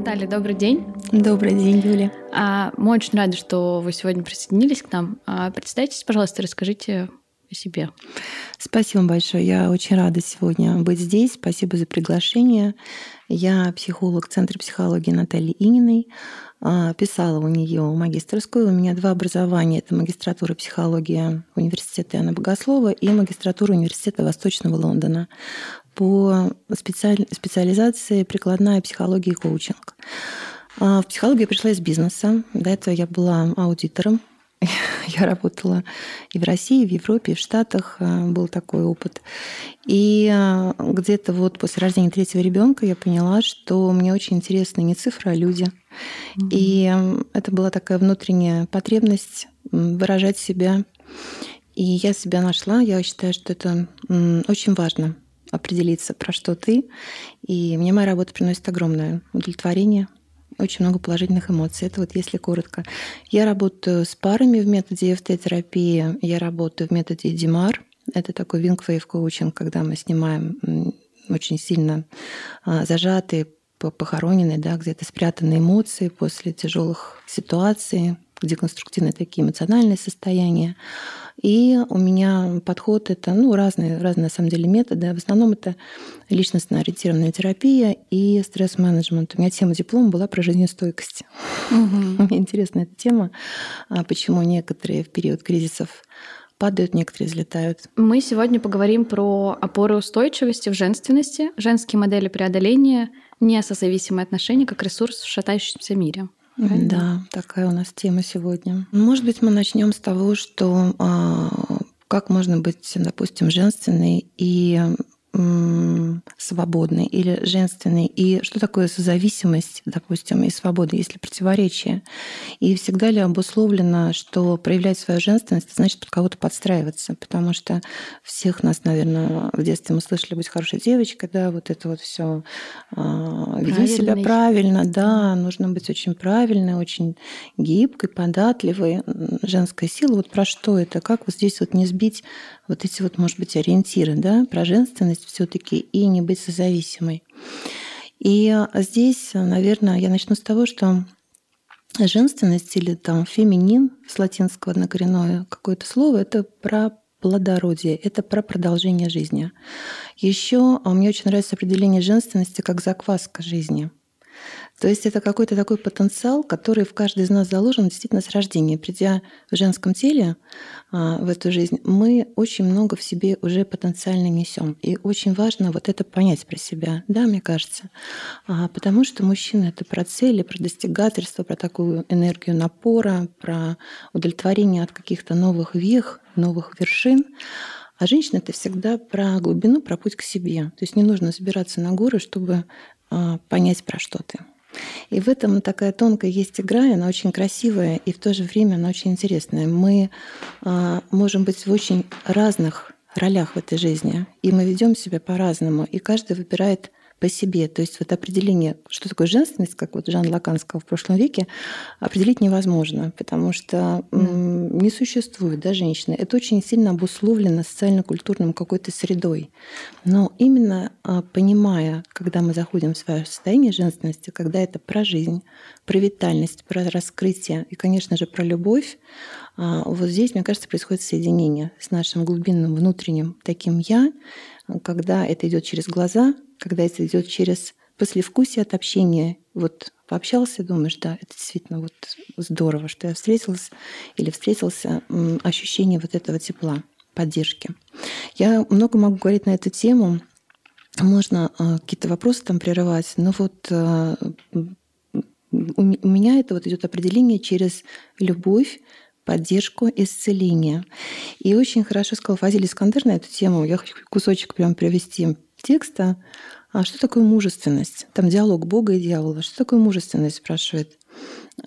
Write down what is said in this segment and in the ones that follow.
Наталья, добрый день. Добрый день, Юля. А, мы очень рады, что вы сегодня присоединились к нам. А, представьтесь, пожалуйста, расскажите о себе. Спасибо большое. Я очень рада сегодня быть здесь. Спасибо за приглашение. Я психолог Центра психологии Натальи Ининой. А, писала у нее магистрскую. У меня два образования. Это магистратура психологии университета Иоанна Богослова и магистратура университета Восточного Лондона по специаль... специализации прикладная психология и коучинг. А, в психологию я пришла из бизнеса. До этого я была аудитором. Я работала и в России, и в Европе, и в Штатах. А, был такой опыт. И а, где-то вот после рождения третьего ребенка я поняла, что мне очень интересны не цифры, а люди. Mm-hmm. И это была такая внутренняя потребность выражать себя. И я себя нашла. Я считаю, что это очень важно определиться, про что ты. И мне моя работа приносит огромное удовлетворение, очень много положительных эмоций. Это вот если коротко. Я работаю с парами в методе EFT-терапии, я работаю в методе DIMAR. Это такой wave коучинг, когда мы снимаем очень сильно а, зажатые, похороненные, да, где-то спрятанные эмоции после тяжелых ситуаций, деконструктивные такие эмоциональные состояния. И у меня подход это ну, разные, разные на самом деле методы. В основном это личностно ориентированная терапия и стресс-менеджмент. У меня тема диплома была про жизнестойкость. Угу. Мне интересна эта тема, а почему некоторые в период кризисов падают, некоторые взлетают. Мы сегодня поговорим про опоры устойчивости в женственности, женские модели преодоления, несозависимые отношения как ресурс в шатающемся мире. Правильно? Да, такая у нас тема сегодня. Может быть, мы начнем с того, что а, как можно быть, допустим, женственной и свободный или женственный, и что такое созависимость, допустим, и свобода, если противоречие. И всегда ли обусловлено, что проявлять свою женственность значит под кого-то подстраиваться, потому что всех нас, наверное, в детстве мы слышали быть хорошей девочкой, да, вот это вот все а, веди себя правильно, да, нужно быть очень правильной, очень гибкой, податливой, женская сила. Вот про что это? Как вот здесь вот не сбить вот эти вот, может быть, ориентиры, да, про женственность все таки и не быть созависимой. И здесь, наверное, я начну с того, что женственность или там феминин с латинского однокоренное какое-то слово, это про плодородие, это про продолжение жизни. Еще а, мне очень нравится определение женственности как закваска жизни – то есть это какой-то такой потенциал, который в каждой из нас заложен действительно с рождения. Придя в женском теле а, в эту жизнь, мы очень много в себе уже потенциально несем. И очень важно вот это понять про себя, да, мне кажется. А, потому что мужчина это про цели, про достигательство, про такую энергию напора, про удовлетворение от каких-то новых вех, новых вершин. А женщина это всегда про глубину, про путь к себе. То есть не нужно забираться на горы, чтобы а, понять, про что ты. И в этом такая тонкая есть игра, она очень красивая, и в то же время она очень интересная. Мы а, можем быть в очень разных ролях в этой жизни, и мы ведем себя по-разному, и каждый выбирает по себе. То есть вот определение, что такое женственность, как вот Жан Лакан сказал в прошлом веке, определить невозможно, потому что mm. не существует да, женщины. Это очень сильно обусловлено социально-культурным какой-то средой. Но именно а, понимая, когда мы заходим в свое состояние женственности, когда это про жизнь, про витальность, про раскрытие и, конечно же, про любовь, а, вот здесь, мне кажется, происходит соединение с нашим глубинным внутренним таким «я», когда это идет через глаза, когда это идет через послевкусие от общения. Вот пообщался, думаешь, да, это действительно вот здорово, что я встретилась или встретился, ощущение вот этого тепла, поддержки. Я много могу говорить на эту тему. Можно а, какие-то вопросы там прерывать, но вот а, у меня это вот идет определение через любовь, поддержку, исцеление. И очень хорошо сказал Фазиль Искандер на эту тему. Я хочу кусочек прям привести текста. А что такое мужественность? Там диалог Бога и дьявола. Что такое мужественность, спрашивает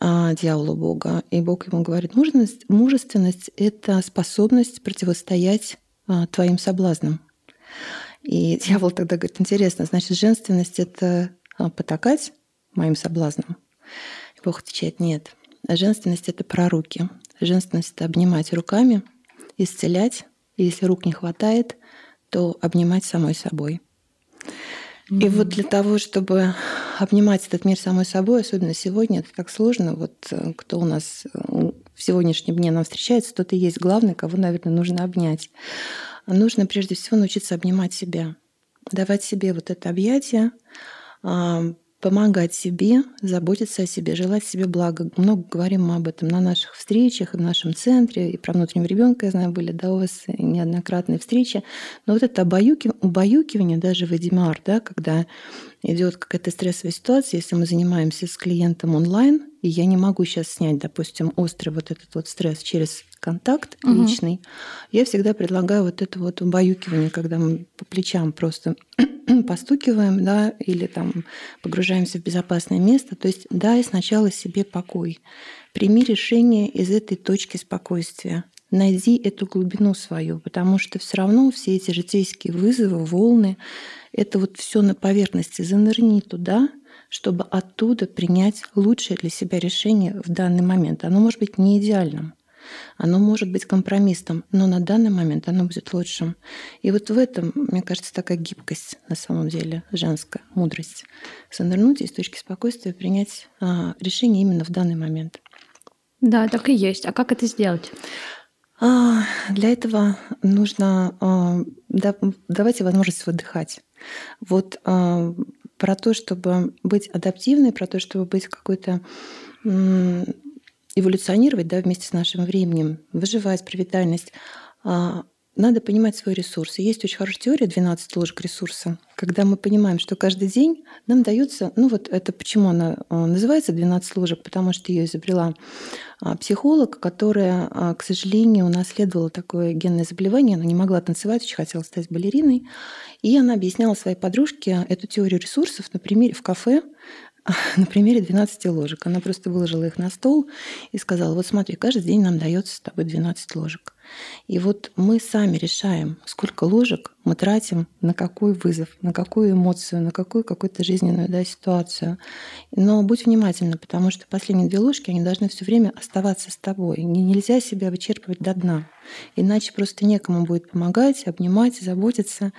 а, дьяволу Бога. И Бог ему говорит, мужественность, мужественность — это способность противостоять а, твоим соблазнам. И дьявол тогда говорит, интересно, значит, женственность — это а, потакать моим соблазнам? И Бог отвечает, нет. Женственность — это про руки. Женственность — это обнимать руками, исцелять. И если рук не хватает, то обнимать самой собой. И вот для того, чтобы обнимать этот мир самой собой, особенно сегодня, это так сложно. Вот э, кто у нас э, в сегодняшнем дне нам встречается, тот и есть главный, кого, наверное, нужно обнять. Нужно прежде всего научиться обнимать себя, давать себе вот это объятие, помогать себе, заботиться о себе, желать себе блага. Много говорим мы об этом на наших встречах, и в нашем центре, и про внутреннего ребенка, я знаю, были да, у вас неоднократные встречи. Но вот это обаюкивание, убаюкивание даже в Эдимар, да, когда идет какая-то стрессовая ситуация, если мы занимаемся с клиентом онлайн, и я не могу сейчас снять, допустим, острый вот этот вот стресс через контакт угу. личный, я всегда предлагаю вот это вот убаюкивание, когда мы по плечам просто постукиваем, да, или там погружаемся в безопасное место. То есть дай сначала себе покой. Прими решение из этой точки спокойствия. Найди эту глубину свою, потому что все равно все эти житейские вызовы, волны, это вот все на поверхности. Занырни туда, чтобы оттуда принять лучшее для себя решение в данный момент. Оно может быть не идеальным, оно может быть компромиссом, но на данный момент оно будет лучшим. И вот в этом, мне кажется, такая гибкость на самом деле, женская мудрость. Занырнуть из точки спокойствия, принять а, решение именно в данный момент. Да, так и есть. А как это сделать? А, для этого нужно а, да, давать возможность выдыхать. Вот а, про то, чтобы быть адаптивной, про то, чтобы быть какой-то эволюционировать да, вместе с нашим временем, выживать, про витальность, а, надо понимать свой ресурс. И есть очень хорошая теория 12 ложек ресурса, когда мы понимаем, что каждый день нам дается, ну вот это почему она а, называется 12 ложек, потому что ее изобрела а, психолог, которая, к сожалению, унаследовала такое генное заболевание, она не могла танцевать, очень хотела стать балериной, и она объясняла своей подружке эту теорию ресурсов на примере в кафе, на примере 12 ложек. Она просто выложила их на стол и сказала, вот смотри, каждый день нам дается с тобой 12 ложек. И вот мы сами решаем, сколько ложек мы тратим на какой вызов, на какую эмоцию, на какую какую-то жизненную да, ситуацию. Но будь внимательна, потому что последние две ложки, они должны все время оставаться с тобой. Нельзя себя вычерпывать до дна. Иначе просто некому будет помогать, обнимать, заботиться.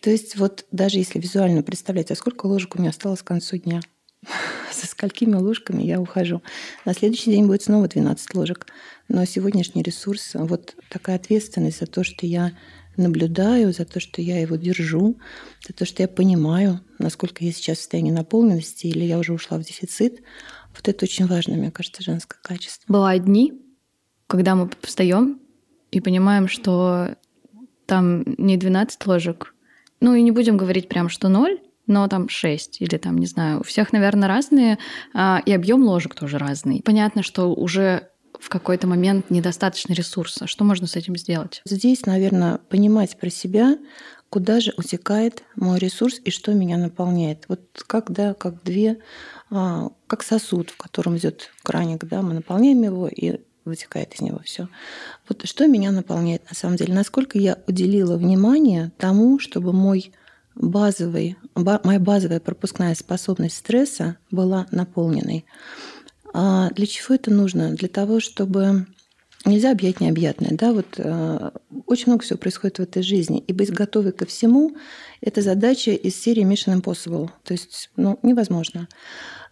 То есть вот даже если визуально представлять, а сколько ложек у меня осталось к концу дня – со сколькими ложками я ухожу. На следующий день будет снова 12 ложек. Но сегодняшний ресурс, вот такая ответственность за то, что я наблюдаю, за то, что я его держу, за то, что я понимаю, насколько я сейчас в состоянии наполненности или я уже ушла в дефицит. Вот это очень важно, мне кажется, женское качество. Бывают дни, когда мы встаем и понимаем, что там не 12 ложек, ну и не будем говорить прям, что ноль, но там 6 или там, не знаю, у всех, наверное, разные, а, и объем ложек тоже разный. Понятно, что уже в какой-то момент недостаточно ресурса. Что можно с этим сделать? Здесь, наверное, понимать про себя, куда же утекает мой ресурс и что меня наполняет. Вот как, да, как две, а, как сосуд, в котором идет краник, да, мы наполняем его и вытекает из него все. Вот что меня наполняет на самом деле? Насколько я уделила внимание тому, чтобы мой базовый, моя базовая пропускная способность стресса была наполненной. А для чего это нужно? Для того, чтобы нельзя объять необъятное. Да? Вот, э, очень много всего происходит в этой жизни. И быть готовой ко всему – это задача из серии Mission Impossible. То есть ну, невозможно.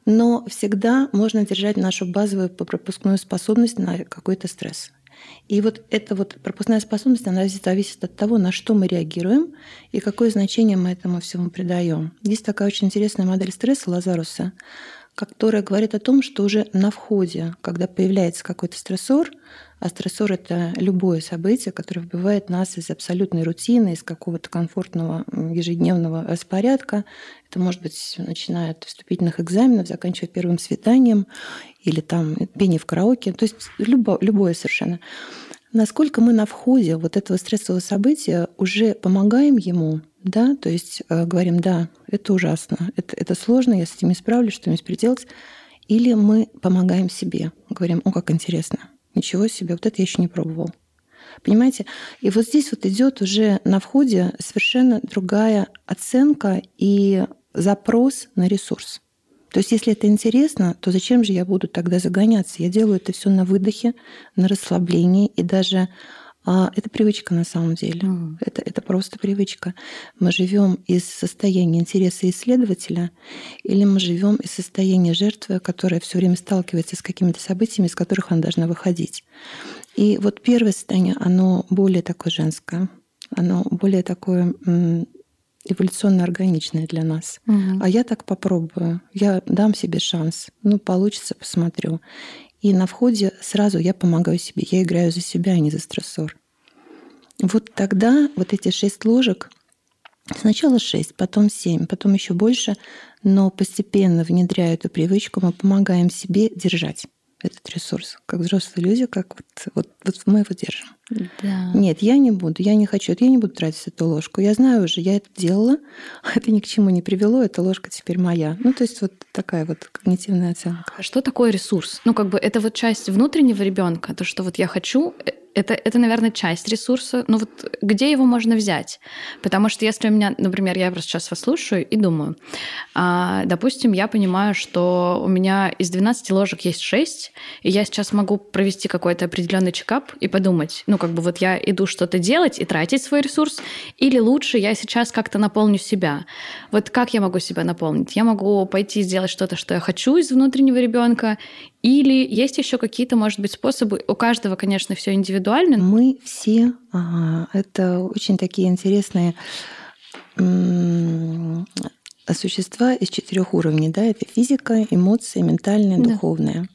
Но всегда можно держать нашу базовую пропускную способность на какой-то стресс. И вот эта вот пропускная способность, она зависит от того, на что мы реагируем и какое значение мы этому всему придаем. Есть такая очень интересная модель стресса Лазаруса, которая говорит о том, что уже на входе, когда появляется какой-то стрессор, а стрессор — это любое событие, которое выбивает нас из абсолютной рутины, из какого-то комфортного ежедневного распорядка. Это может быть начиная от вступительных экзаменов, заканчивая первым свиданием или там пение в караоке. То есть любо, любое совершенно. Насколько мы на входе вот этого стрессового события уже помогаем ему, да, то есть э, говорим, да, это ужасно, это, это сложно, я с этим не справлюсь, что-нибудь переделать. Или мы помогаем себе, говорим, о, как интересно, Ничего себе, вот это я еще не пробовал. Понимаете? И вот здесь вот идет уже на входе совершенно другая оценка и запрос на ресурс. То есть, если это интересно, то зачем же я буду тогда загоняться? Я делаю это все на выдохе, на расслаблении и даже А это привычка на самом деле. Mm. Это, это просто привычка. Мы живем из состояния интереса исследователя, или мы живем из состояния жертвы, которая все время сталкивается с какими-то событиями, из которых она должна выходить. И вот первое состояние, оно более такое женское, оно более такое эволюционно органичное для нас. Угу. А я так попробую. Я дам себе шанс. Ну, получится, посмотрю. И на входе сразу я помогаю себе. Я играю за себя, а не за стрессор. Вот тогда вот эти шесть ложек, сначала шесть, потом семь, потом еще больше, но постепенно внедряя эту привычку, мы помогаем себе держать этот ресурс. Как взрослые люди, как вот, вот, вот мы его держим. Да. Нет, я не буду, я не хочу, я не буду тратить эту ложку. Я знаю уже, я это делала, это ни к чему не привело, эта ложка теперь моя. Ну, то есть вот такая вот когнитивная оценка. А что такое ресурс? Ну, как бы это вот часть внутреннего ребенка, то, что вот я хочу, э, это, это, наверное, часть ресурса. Но вот где его можно взять? Потому что если у меня, например, я просто сейчас вас слушаю и думаю, а, допустим, я понимаю, что у меня из 12 ложек есть 6, и я сейчас могу провести какой-то определенный чекап и подумать, ну, как бы вот я иду что-то делать и тратить свой ресурс, или лучше я сейчас как-то наполню себя. Вот как я могу себя наполнить? Я могу пойти сделать что-то, что я хочу из внутреннего ребенка, или есть еще какие-то, может быть, способы? У каждого, конечно, все индивидуально. Мы все, ага, это очень такие интересные существа из четырех уровней, да, это физика, эмоции, ментальное, да. духовное.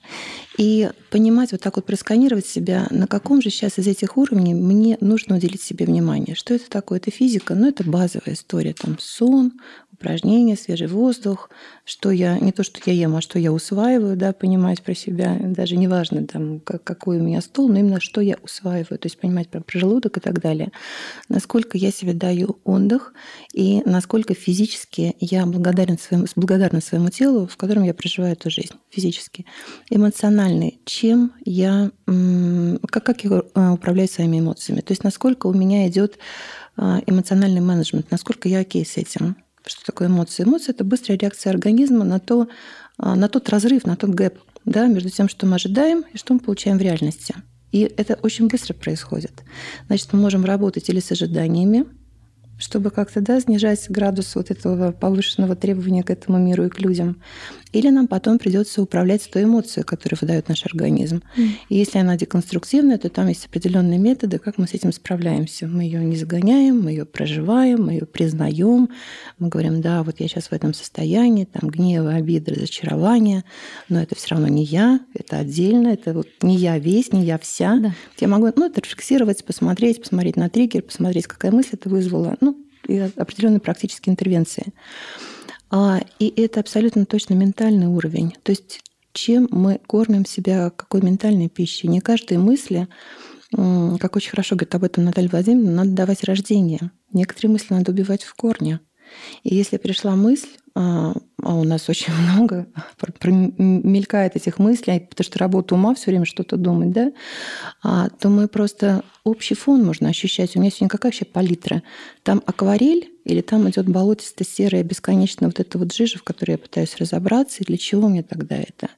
И понимать, вот так вот просканировать себя, на каком же сейчас из этих уровней мне нужно уделить себе внимание. Что это такое? Это физика, ну это базовая история, там сон, упражнения, свежий воздух, что я, не то, что я ем, а что я усваиваю, да, понимать про себя, даже не важно, там, какой у меня стол, но именно что я усваиваю, то есть понимать про, про желудок и так далее. Насколько я себе даю отдых и насколько физически я благодарен своему, благодарна своему телу, в котором я проживаю эту жизнь физически. Эмоциональный, чем я, как, как я э, управляю своими эмоциями, то есть насколько у меня идет э, эмоциональный менеджмент, насколько я окей с этим. Что такое эмоции? Эмоции – это быстрая реакция организма на, то, а, на тот разрыв, на тот гэп да, между тем, что мы ожидаем и что мы получаем в реальности. И это очень быстро происходит. Значит, мы можем работать или с ожиданиями, чтобы как-то да, снижать градус вот этого повышенного требования к этому миру и к людям. Или нам потом придется управлять той эмоцией, которую выдает наш организм. Mm. И если она деконструктивная, то там есть определенные методы, как мы с этим справляемся. Мы ее не загоняем, мы ее проживаем, мы ее признаем. Мы говорим, да, вот я сейчас в этом состоянии, там гнева, обиды, разочарования, но это все равно не я, это отдельно, это вот не я весь, не я вся. Да. Я могу ну, это рефлексировать, посмотреть, посмотреть на триггер, посмотреть, какая мысль это вызвала ну, и определенные практические интервенции. А, и это абсолютно точно ментальный уровень. То есть чем мы кормим себя, какой ментальной пищей. Не каждой мысли, как очень хорошо говорит об этом Наталья Владимировна, надо давать рождение. Некоторые мысли надо убивать в корне. И если пришла мысль, а, а у нас очень много мелькает этих мыслей, потому что работа ума все время что-то думать, да, а, то мы просто общий фон можно ощущать. У меня сегодня какая вообще палитра? Там акварель или там идет болотисто-серая бесконечно вот эта вот жижа, в которой я пытаюсь разобраться, и для чего мне тогда это?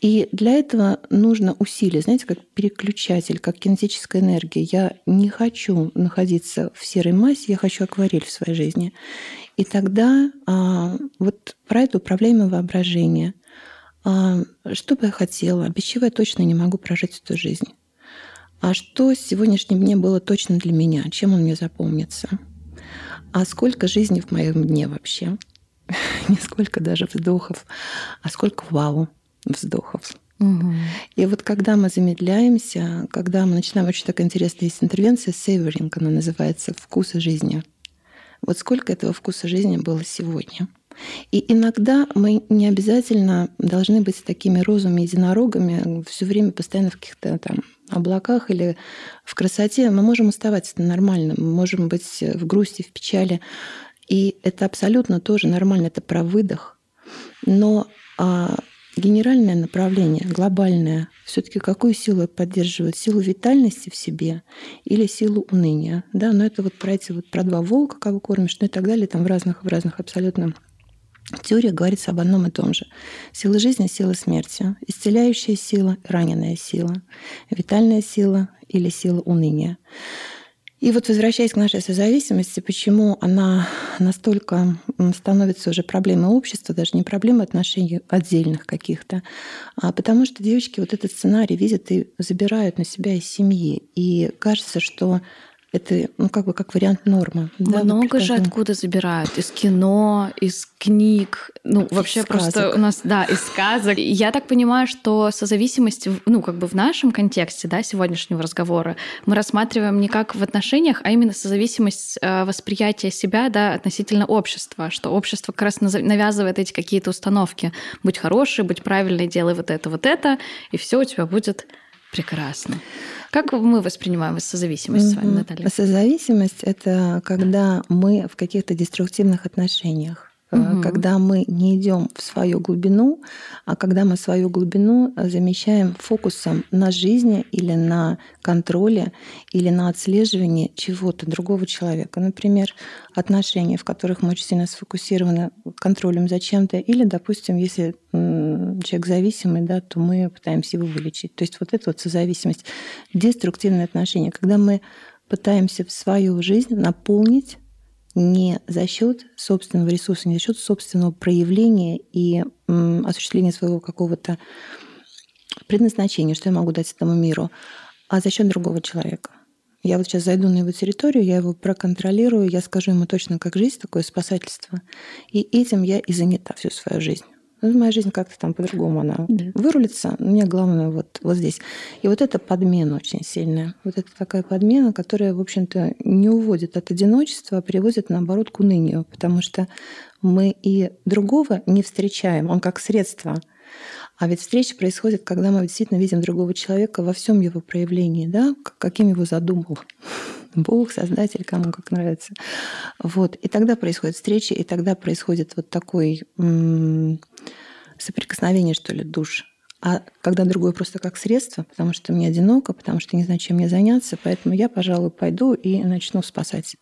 И для этого нужно усилие, знаете, как переключатель, как кинетическая энергия. Я не хочу находиться в серой массе, я хочу акварель в своей жизни. И тогда а, вот про это управляемое воображение. А, что бы я хотела, без чего я точно не могу прожить эту жизнь. А что сегодняшнем дне было точно для меня? Чем он мне запомнится? А сколько жизни в моем дне вообще? Не сколько даже вздохов, а сколько вау вздохов. Угу. И вот когда мы замедляемся, когда мы начинаем, очень такая интересная есть интервенция, savoring, она называется «Вкусы жизни». Вот сколько этого вкуса жизни было сегодня. И иногда мы не обязательно должны быть такими розовыми единорогами все время постоянно в каких-то там облаках или в красоте. Мы можем оставаться это нормально, мы можем быть в грусти, в печали. И это абсолютно тоже нормально, это про выдох. Но а, генеральное направление, глобальное, все-таки какую силу поддерживает? Силу витальности в себе или силу уныния? Да, но это вот про эти вот про два волка, кого кормишь, ну и так далее, там в разных, в разных абсолютно Теория говорится об одном и том же. Сила жизни – сила смерти. Исцеляющая сила – раненая сила. Витальная сила или сила уныния. И вот возвращаясь к нашей созависимости, почему она настолько становится уже проблемой общества, даже не проблемой отношений отдельных каких-то, а потому что девочки вот этот сценарий видят и забирают на себя из семьи. И кажется, что это, ну, как бы как вариант нормы. Много да, же откуда забирают. Из кино, из книг. Ну, вообще сказок. просто у нас, да, из сказок. Я так понимаю, что созависимость, ну, как бы в нашем контексте, да, сегодняшнего разговора, мы рассматриваем не как в отношениях, а именно созависимость э, восприятия себя, да, относительно общества, что общество как раз навязывает эти какие-то установки. Будь хороший, будь правильный, делай вот это, вот это, и все у тебя будет прекрасно. Как мы воспринимаем созависимость mm-hmm. с вами, Наталья? Созависимость — это когда мы в каких-то деструктивных отношениях угу. когда мы не идем в свою глубину, а когда мы свою глубину замещаем фокусом на жизни или на контроле или на отслеживании чего-то другого человека. Например, отношения, в которых мы очень сильно сфокусированы контролем за чем-то, или, допустим, если человек зависимый, да, то мы пытаемся его вылечить. То есть вот это вот созависимость, деструктивные отношения, когда мы пытаемся в свою жизнь наполнить не за счет собственного ресурса, не за счет собственного проявления и осуществления своего какого-то предназначения, что я могу дать этому миру, а за счет другого человека. Я вот сейчас зайду на его территорию, я его проконтролирую, я скажу ему точно, как жизнь, такое спасательство. И этим я и занята всю свою жизнь. Ну, моя жизнь как-то там по-другому она да. вырулится. Мне главное вот, вот здесь. И вот эта подмена очень сильная. Вот это такая подмена, которая, в общем-то, не уводит от одиночества, а приводит, наоборот, к унынию. Потому что мы и другого не встречаем. Он как средство. А ведь встреча происходит, когда мы действительно видим другого человека во всем его проявлении, да, каким его задумал Бог, Создатель, кому как нравится. Вот. И тогда происходит встреча, и тогда происходит вот такой м- соприкосновение, что ли, душ. А когда другое просто как средство, потому что мне одиноко, потому что не знаю, чем мне заняться, поэтому я, пожалуй, пойду и начну спасать.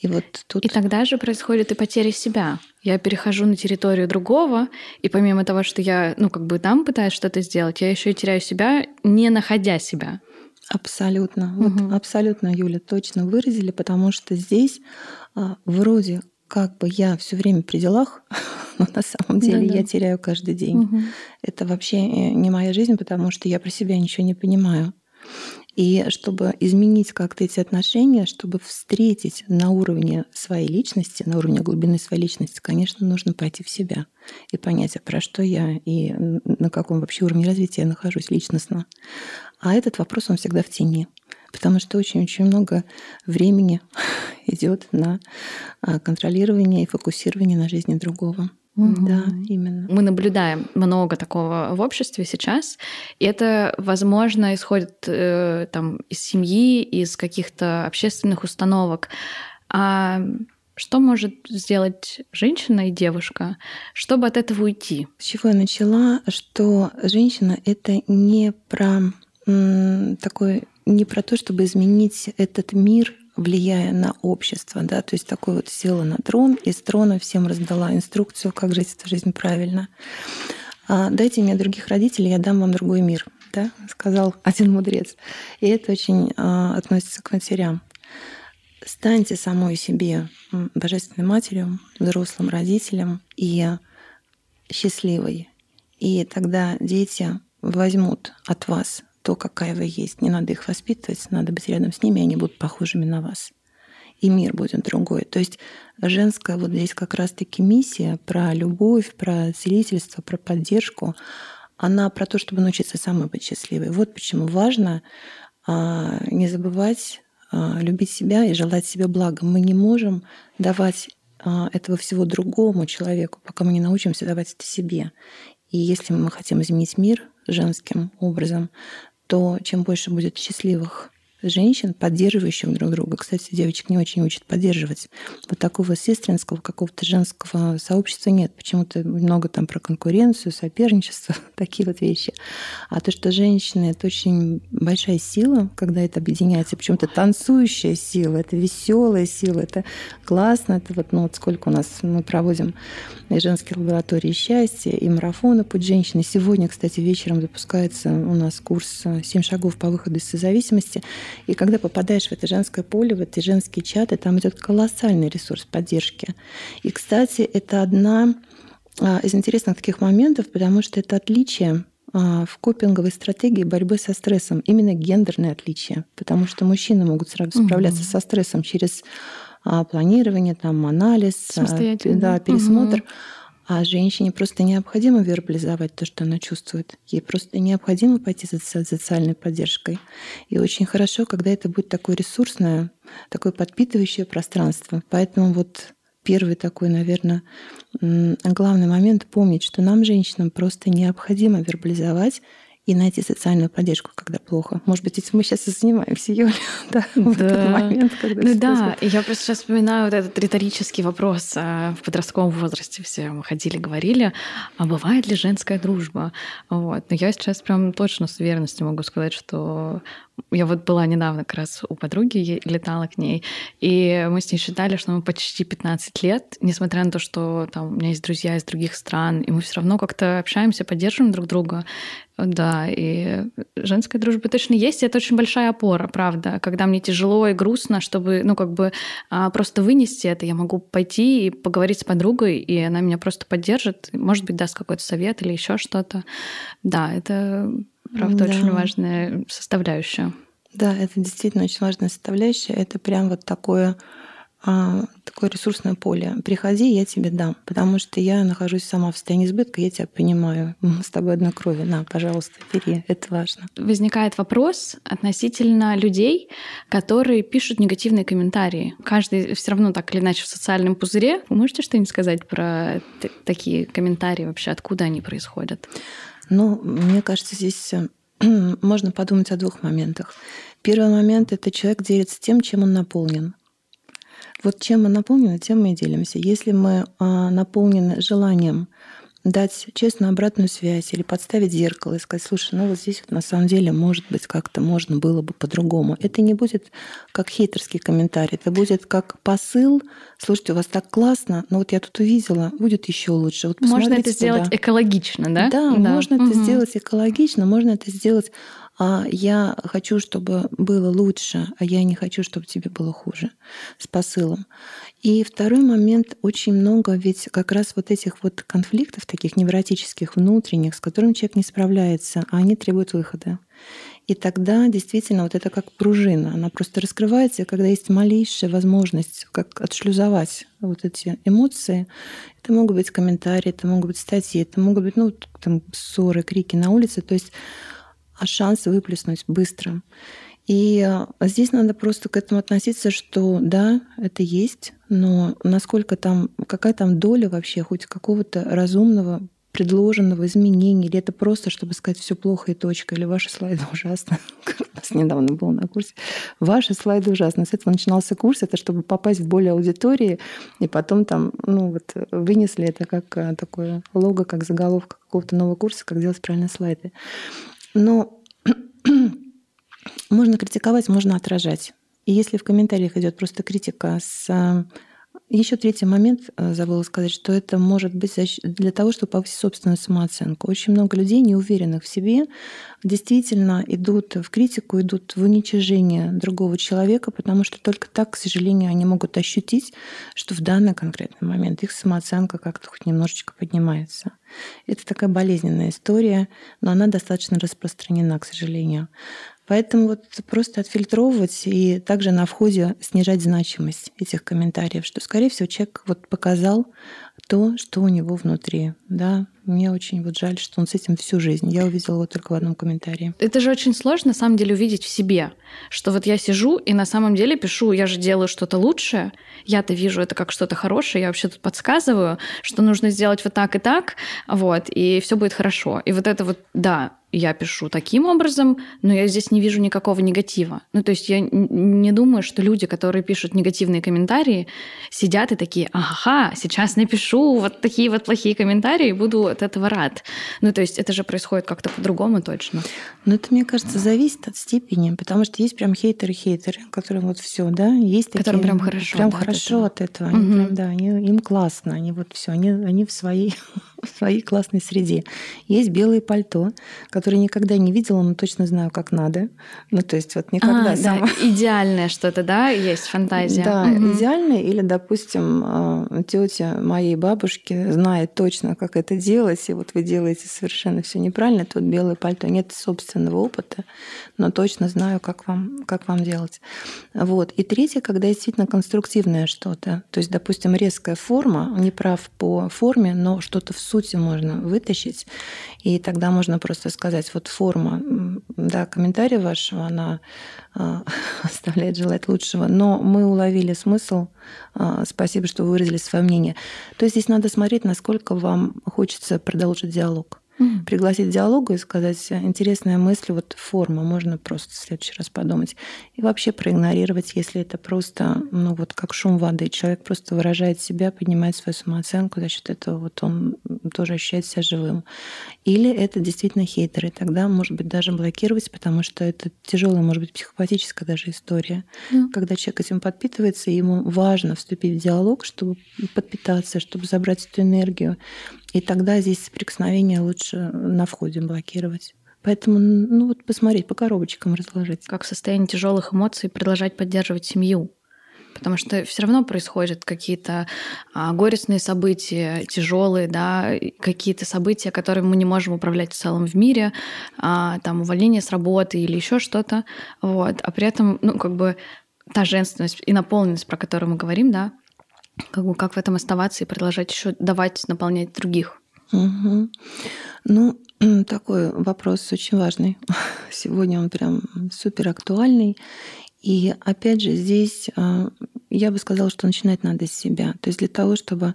И вот тут... И тогда же происходит и потеря себя. Я перехожу на территорию другого, и помимо того, что я, ну, как бы там пытаюсь что-то сделать, я еще и теряю себя, не находя себя. Абсолютно. Угу. Вот абсолютно, Юля, точно выразили, потому что здесь а, вроде как бы я все время при делах, но на самом деле Да-да. я теряю каждый день. Угу. Это вообще э, не моя жизнь, потому что я про себя ничего не понимаю. И чтобы изменить как-то эти отношения, чтобы встретить на уровне своей личности, на уровне глубины своей личности, конечно, нужно пойти в себя и понять, а про что я и на каком вообще уровне развития я нахожусь личностно. А этот вопрос, он всегда в тени потому что очень-очень много времени идет на а, контролирование и фокусирование на жизни другого. Угу. Да, именно. Мы наблюдаем много такого в обществе сейчас, и это, возможно, исходит э, там из семьи, из каких-то общественных установок. А что может сделать женщина и девушка, чтобы от этого уйти? С чего я начала, что женщина это не про такой не про то, чтобы изменить этот мир, влияя на общество, да, то есть такой вот села на трон, и с трона всем раздала инструкцию, как жить эту жизнь правильно. А, дайте мне других родителей, я дам вам другой мир, да, сказал один мудрец. И это очень а, относится к матерям. Станьте самой себе божественной матерью, взрослым родителем и счастливой. И тогда дети возьмут от вас то, какая вы есть. Не надо их воспитывать, надо быть рядом с ними, они будут похожими на вас. И мир будет другой. То есть женская вот здесь как раз-таки миссия про любовь, про целительство, про поддержку, она про то, чтобы научиться самой быть счастливой. Вот почему важно а, не забывать а, любить себя и желать себе блага. Мы не можем давать а, этого всего другому человеку, пока мы не научимся давать это себе. И если мы хотим изменить мир женским образом, то чем больше будет счастливых женщин, поддерживающих друг друга. Кстати, девочек не очень учат поддерживать. Вот такого сестринского, какого-то женского сообщества нет. Почему-то много там про конкуренцию, соперничество, такие вот вещи. А то, что женщины — это очень большая сила, когда это объединяется. Почему-то танцующая сила, это веселая сила, это классно. Это вот, ну, вот сколько у нас мы проводим и женские лаборатории счастья, и марафоны «Путь женщины». Сегодня, кстати, вечером запускается у нас курс «Семь шагов по выходу из созависимости». И когда попадаешь в это женское поле, в эти женские чаты, там идет колоссальный ресурс поддержки. И, кстати, это одна а, из интересных таких моментов, потому что это отличие а, в копинговой стратегии борьбы со стрессом, именно гендерное отличие, потому что мужчины могут сразу справляться угу. со стрессом через а, планирование, там, анализ, да, пересмотр. Угу. А женщине просто необходимо вербализовать то, что она чувствует. Ей просто необходимо пойти за социальной поддержкой. И очень хорошо, когда это будет такое ресурсное, такое подпитывающее пространство. Поэтому вот первый такой, наверное, главный момент помнить, что нам, женщинам, просто необходимо вербализовать и найти социальную поддержку, когда плохо. Может быть, этим мы сейчас и занимаемся, Юля, да, да. в этот момент, когда Ну да, и я просто сейчас вспоминаю вот этот риторический вопрос. А, в подростковом возрасте все мы ходили, говорили, а бывает ли женская дружба? Вот. Но я сейчас прям точно с уверенностью могу сказать, что я вот была недавно как раз у подруги, летала к ней, и мы с ней считали, что мы почти 15 лет, несмотря на то, что там у меня есть друзья из других стран, и мы все равно как-то общаемся, поддерживаем друг друга. Да, и женская дружба точно есть, и это очень большая опора, правда. Когда мне тяжело и грустно, чтобы, ну, как бы а, просто вынести это, я могу пойти и поговорить с подругой, и она меня просто поддержит, может быть, даст какой-то совет или еще что-то. Да, это правда да. очень важная составляющая. Да, это действительно очень важная составляющая. Это прям вот такое а, такое ресурсное поле. Приходи, я тебе дам, потому что я нахожусь сама в состоянии избытка, я тебя понимаю. Мы с тобой одной крови. На, пожалуйста, бери, это важно. Возникает вопрос относительно людей, которые пишут негативные комментарии. Каждый все равно так или иначе в социальном пузыре. Вы можете что-нибудь сказать про такие комментарии вообще, откуда они происходят? Ну, мне кажется, здесь э, можно подумать о двух моментах. Первый момент — это человек делится тем, чем он наполнен. Вот чем мы наполнены, тем мы и делимся. Если мы а, наполнены желанием дать честную обратную связь или подставить зеркало и сказать, слушай, ну вот здесь вот на самом деле, может быть, как-то можно было бы по-другому. Это не будет как хейтерский комментарий, это будет как посыл, слушайте, у вас так классно, но вот я тут увидела, будет еще лучше. Вот можно это сделать туда. экологично, да? Да, да. можно угу. это сделать экологично, можно это сделать а я хочу, чтобы было лучше, а я не хочу, чтобы тебе было хуже с посылом. И второй момент, очень много ведь как раз вот этих вот конфликтов, таких невротических, внутренних, с которыми человек не справляется, а они требуют выхода. И тогда действительно вот это как пружина, она просто раскрывается, когда есть малейшая возможность как отшлюзовать вот эти эмоции. Это могут быть комментарии, это могут быть статьи, это могут быть ну, там, ссоры, крики на улице. То есть а шанс выплеснуть быстро. И а, здесь надо просто к этому относиться, что да, это есть, но насколько там, какая там доля вообще хоть какого-то разумного предложенного изменения, или это просто, чтобы сказать все плохо и точка, или ваши слайды ужасны. У нас недавно был на курсе. Ваши слайды ужасны. С этого начинался курс, это чтобы попасть в более аудитории, и потом там, ну вот, вынесли это как а, такое лого, как заголовка какого-то нового курса, как делать правильные слайды. Но можно критиковать, можно отражать. И если в комментариях идет просто критика с еще третий момент, э, забыла сказать, что это может быть для того, чтобы повысить собственную самооценку. Очень много людей, неуверенных в себе, действительно идут в критику, идут в уничижение другого человека, потому что только так, к сожалению, они могут ощутить, что в данный конкретный момент их самооценка как-то хоть немножечко поднимается. Это такая болезненная история, но она достаточно распространена, к сожалению. Поэтому вот просто отфильтровывать и также на входе снижать значимость этих комментариев, что, скорее всего, человек вот показал то, что у него внутри. Да, мне очень вот жаль, что он с этим всю жизнь. Я увидела его только в одном комментарии. Это же очень сложно, на самом деле, увидеть в себе, что вот я сижу и на самом деле пишу, я же делаю что-то лучшее, я-то вижу это как что-то хорошее, я вообще тут подсказываю, что нужно сделать вот так и так, вот, и все будет хорошо. И вот это вот, да, я пишу таким образом, но я здесь не вижу никакого негатива. Ну, то есть я не думаю, что люди, которые пишут негативные комментарии, сидят и такие, ага, сейчас напишу вот такие вот плохие комментарии и буду от этого рад. Ну, то есть это же происходит как-то по-другому точно. Ну, это, мне кажется, зависит от степени, потому что есть прям хейтеры-хейтеры, которым вот все, да, есть такие... Которым прям хорошо. Прям да, хорошо от этого. От этого. Они угу. прям, да, они, им классно, они вот все, они, они в своей в своей классной среде. Есть белое пальто, которое никогда не видела, но точно знаю, как надо. Ну, то есть вот никогда а, сама... да, идеальное что-то, да, есть фантазия. Да, угу. идеальное. Или, допустим, а, тетя моей бабушки знает точно, как это делать, и вот вы делаете совершенно все неправильно, тут белое пальто. Нет собственного опыта, но точно знаю, как вам, как вам делать. Вот. И третье, когда действительно конструктивное что-то. То есть, допустим, резкая форма, не прав по форме, но что-то в сути можно вытащить. И тогда можно просто сказать, вот форма, да, комментарий вашего, она э, оставляет желать лучшего, но мы уловили смысл. Э, спасибо, что вы выразили свое мнение. То есть здесь надо смотреть, насколько вам хочется продолжить диалог mm пригласить диалогу и сказать интересная мысль, вот форма, можно просто в следующий раз подумать. И вообще проигнорировать, если это просто, ну вот как шум воды. Человек просто выражает себя, поднимает свою самооценку, за счет этого вот он тоже ощущает себя живым. Или это действительно хейтеры, тогда, может быть, даже блокировать, потому что это тяжелая, может быть, психопатическая даже история. Mm. Когда человек этим подпитывается, ему важно вступить в диалог, чтобы подпитаться, чтобы забрать эту энергию. И тогда здесь соприкосновение лучше на входе блокировать. Поэтому, ну вот посмотреть, по коробочкам разложить. Как в состоянии тяжелых эмоций продолжать поддерживать семью. Потому что все равно происходят какие-то а, горестные события, тяжелые, да, какие-то события, которыми мы не можем управлять в целом в мире, а, там увольнение с работы или еще что-то. Вот. А при этом, ну, как бы та женственность и наполненность, про которую мы говорим, да, как бы как в этом оставаться и продолжать еще давать, наполнять других? Угу. Ну, такой вопрос очень важный. Сегодня он прям супер актуальный. И опять же, здесь а, я бы сказала, что начинать надо с себя. То есть для того, чтобы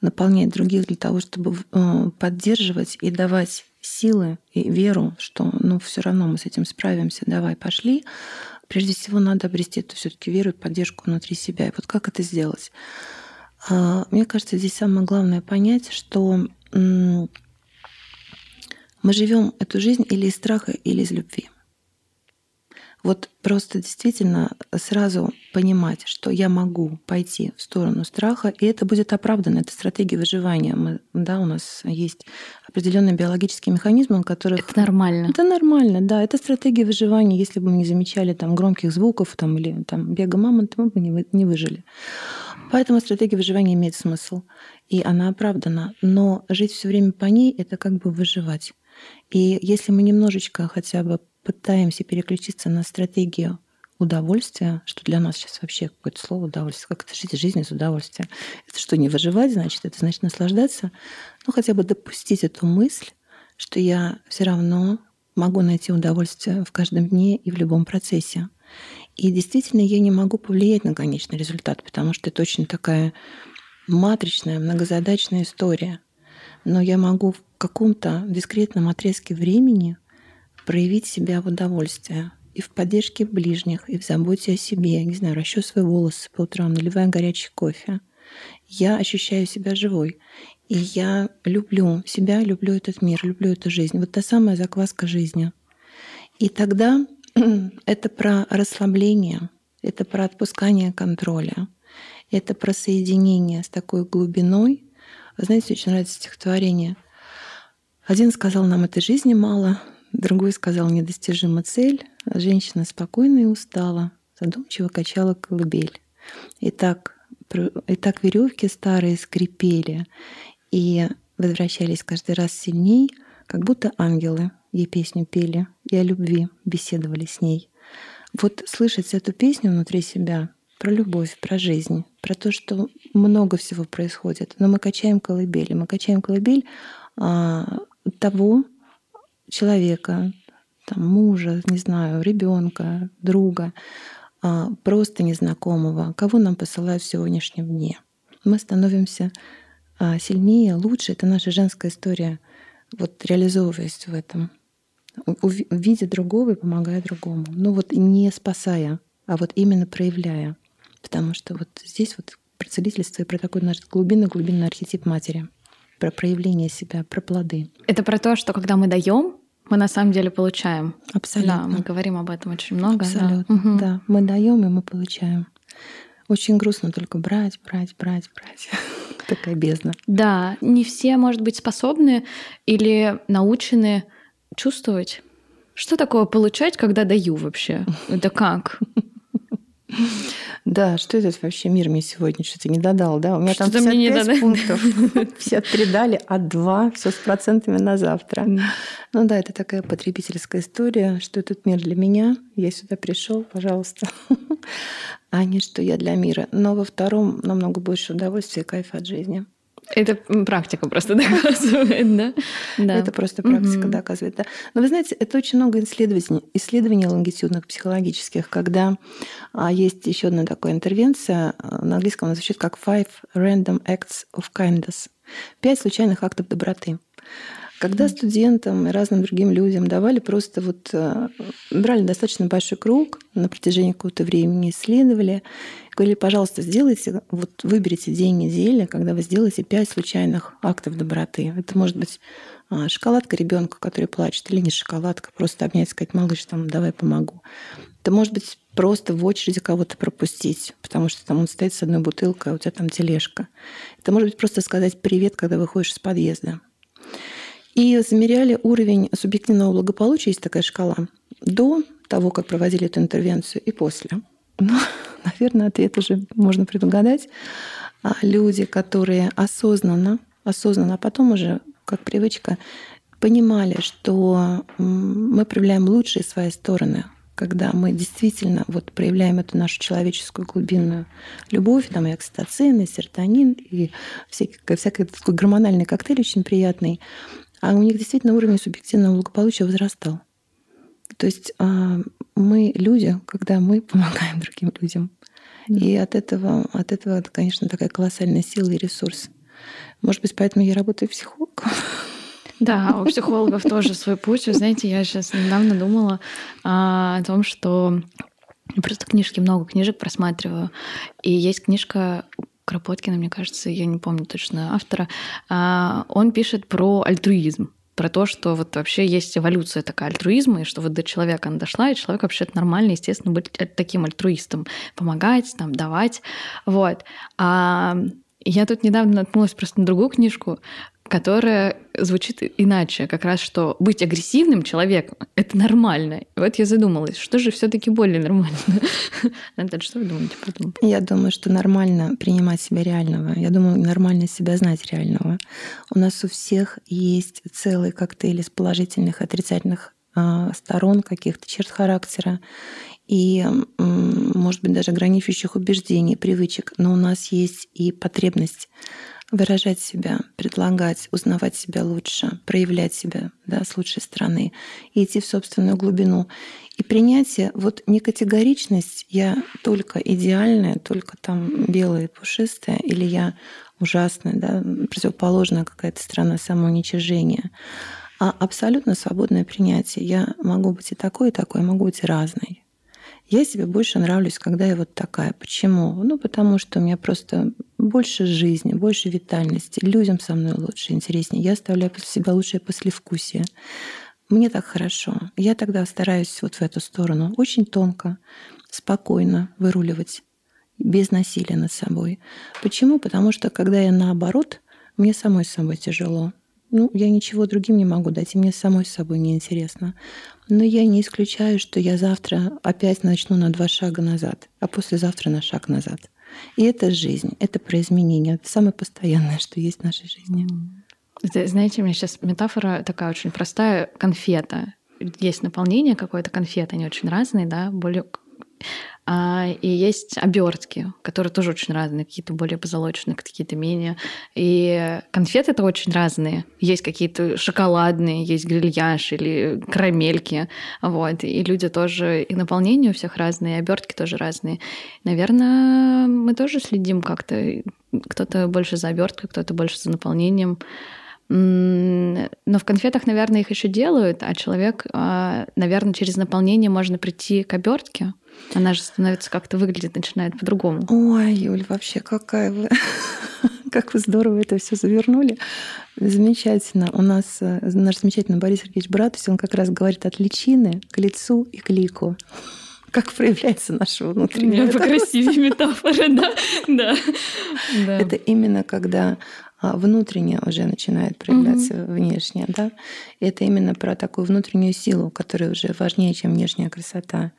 наполнять других, для того, чтобы а, поддерживать и давать силы и веру, что ну все равно мы с этим справимся, давай, пошли. Прежде всего надо обрести эту все-таки веру и поддержку внутри себя. И вот как это сделать? А, мне кажется, здесь самое главное понять, что мы живем эту жизнь или из страха, или из любви. Вот просто действительно сразу понимать, что я могу пойти в сторону страха, и это будет оправдано. Это стратегия выживания. Мы, да, у нас есть определенные биологические механизмы, у которых... Это нормально. Это нормально, да. Это стратегия выживания. Если бы мы не замечали там громких звуков там, или там, бега мамонта, мы бы не, не выжили. Поэтому стратегия выживания имеет смысл, и она оправдана. Но жить все время по ней — это как бы выживать. И если мы немножечко хотя бы пытаемся переключиться на стратегию удовольствия, что для нас сейчас вообще какое-то слово удовольствие, как это жить жизнь из удовольствия. Это что, не выживать, значит, это значит наслаждаться. Ну, хотя бы допустить эту мысль, что я все равно могу найти удовольствие в каждом дне и в любом процессе. И действительно, я не могу повлиять на конечный результат, потому что это очень такая матричная, многозадачная история. Но я могу в каком-то дискретном отрезке времени проявить себя в удовольствии и в поддержке ближних, и в заботе о себе, не знаю, расчесывая волосы по утрам, наливая горячий кофе. Я ощущаю себя живой. И я люблю себя, люблю этот мир, люблю эту жизнь. Вот та самая закваска жизни. И тогда это про расслабление, это про отпускание контроля, это про соединение с такой глубиной. Знаете, очень нравится стихотворение. Один сказал, нам этой жизни мало, другой сказал, недостижима цель. Женщина спокойно и устала, задумчиво качала колыбель. И так, и так веревки старые скрипели и возвращались каждый раз сильней, как будто ангелы ей песню пели и о любви беседовали с ней. Вот слышать эту песню внутри себя про любовь, про жизнь, про то, что много всего происходит. Но мы качаем колыбель, мы качаем колыбель а, того человека, там, мужа, не знаю, ребенка, друга, а, просто незнакомого, кого нам посылают в сегодняшнем дне. Мы становимся а, сильнее, лучше. Это наша женская история, вот реализовываясь в этом видя другого и помогая другому. Ну вот не спасая, а вот именно проявляя. Потому что вот здесь вот про целительство и про такой наш глубинный-глубинный архетип матери, про проявление себя, про плоды. Это про то, что когда мы даем, мы на самом деле получаем. Абсолютно. Да, мы говорим об этом очень много. Абсолютно. Да, угу. да. мы даем и мы получаем. Очень грустно только брать, брать, брать, брать. Такая бездна. Да, не все, может быть, способны или научены чувствовать. Что такое получать, когда даю вообще? Это как? Да, что этот вообще мир мне сегодня что-то не додал, да? У меня там 55 мне не додал. пунктов, 53 дали, а 2 все с процентами на завтра. Ну да, это такая потребительская история, что этот мир для меня, я сюда пришел, пожалуйста, а не что я для мира. Но во втором намного больше удовольствия и кайфа от жизни. Это практика просто доказывает, да? да. Это просто практика угу. доказывает, да. Но вы знаете, это очень много исследований, исследований лонгитюдных психологических, когда а, есть еще одна такая интервенция, а, на английском она звучит как Five Random Acts of Kindness. Пять случайных актов доброты. Когда студентам и разным другим людям давали просто вот э, брали достаточно большой круг на протяжении какого-то времени, исследовали, говорили, пожалуйста, сделайте, вот выберите день недели, когда вы сделаете пять случайных актов доброты. Это может быть а, шоколадка ребенка, который плачет, или не шоколадка, просто обнять, сказать, малыш, там, давай помогу. Это может быть просто в очереди кого-то пропустить, потому что там он стоит с одной бутылкой, а у тебя там тележка. Это может быть просто сказать привет, когда выходишь из подъезда. И замеряли уровень субъективного благополучия, есть такая шкала, до того, как проводили эту интервенцию, и после. Ну, наверное, ответ уже можно предугадать. А люди, которые осознанно, осознанно, а потом уже как привычка, понимали, что мы проявляем лучшие свои стороны, когда мы действительно вот проявляем эту нашу человеческую глубинную любовь, там и окситоцин, и серотонин, и всякий, всякий такой гормональный коктейль очень приятный, а у них действительно уровень субъективного благополучия возрастал. То есть а, мы люди, когда мы помогаем другим людям. Да. И от этого, от этого, это, конечно, такая колоссальная сила и ресурс. Может быть, поэтому я работаю психологом. Да, у психологов тоже свой путь. Вы знаете, я сейчас недавно думала а, о том, что просто книжки, много книжек просматриваю. И есть книжка Кропоткина, мне кажется, я не помню точно автора, а, он пишет про альтруизм про то, что вот вообще есть эволюция такая альтруизма, и что вот до человека она дошла, и человек вообще нормально, естественно, быть таким альтруистом, помогать, там, давать, вот. А я тут недавно наткнулась просто на другую книжку, которая звучит иначе, как раз что быть агрессивным человеком — это нормально. Вот я задумалась, что же все таки более нормально? Наталья, что вы думаете по этому? Я думаю, что нормально принимать себя реального. Я думаю, нормально себя знать реального. У нас у всех есть целый коктейль из положительных и отрицательных а, сторон, каких-то черт характера и, может быть, даже граничащих убеждений, привычек. Но у нас есть и потребность выражать себя, предлагать, узнавать себя лучше, проявлять себя да, с лучшей стороны идти в собственную глубину. И принятие, вот не категоричность, я только идеальная, только там белая и пушистая, или я ужасная, да, противоположная какая-то страна самоуничижения, а абсолютно свободное принятие. Я могу быть и такой, и такой, могу быть и разной. Я себе больше нравлюсь, когда я вот такая. Почему? Ну, потому что у меня просто больше жизни, больше витальности. Людям со мной лучше, интереснее. Я оставляю после себя лучшее послевкусие. Мне так хорошо. Я тогда стараюсь вот в эту сторону очень тонко, спокойно выруливать, без насилия над собой. Почему? Потому что когда я наоборот, мне самой с собой тяжело. Ну, я ничего другим не могу дать, и мне самой с собой неинтересно. Но я не исключаю, что я завтра опять начну на два шага назад, а послезавтра на шаг назад. И это жизнь, это про изменения. Это самое постоянное, что есть в нашей жизни. Это, знаете, у меня сейчас метафора такая очень простая. Конфета. Есть наполнение какое-то конфеты, они очень разные, да, более и есть обертки, которые тоже очень разные, какие-то более позолоченные, какие-то менее. И конфеты это очень разные. Есть какие-то шоколадные, есть грильяж или карамельки. Вот. И люди тоже, и наполнение у всех разные, и обертки тоже разные. Наверное, мы тоже следим как-то. Кто-то больше за оберткой, кто-то больше за наполнением. Но в конфетах, наверное, их еще делают, а человек, а, наверное, через наполнение можно прийти к обертке. Она же становится как-то выглядит, начинает по-другому. Ой, Юль, вообще какая вы... Как вы здорово это все завернули. Замечательно. У нас э, наш замечательный Борис Сергеевич Братус, он как раз говорит от личины к лицу и к лику как проявляется наша внутренняя. Покрасивее метафора, да. да. Это именно когда а, внутреннее уже начинает проявляться угу. внешнее, да. это именно про такую внутреннюю силу, которая уже важнее, чем внешняя красота.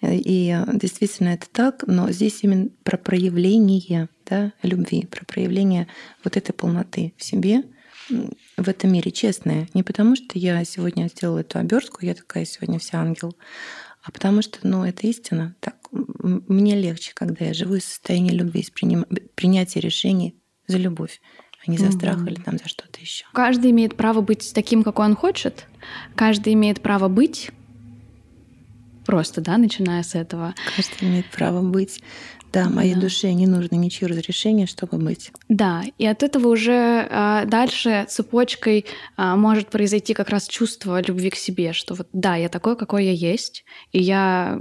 И а, действительно это так, но здесь именно про проявление да, любви, про проявление вот этой полноты в себе, в этом мире честное. Не потому, что я сегодня сделала эту обертку, я такая сегодня вся ангел, а потому что, ну, это истина. Так, мне легче, когда я живу из состояния любви, из принятия решений за любовь а не за страх или там за что-то еще. Каждый имеет право быть таким, какой он хочет. Каждый имеет право быть. Просто, да, начиная с этого. Каждый имеет право быть. Да, моей да. душе не нужно ничего разрешения, чтобы быть. Да, и от этого уже а, дальше цепочкой а, может произойти как раз чувство любви к себе, что вот да, я такой, какой я есть, и я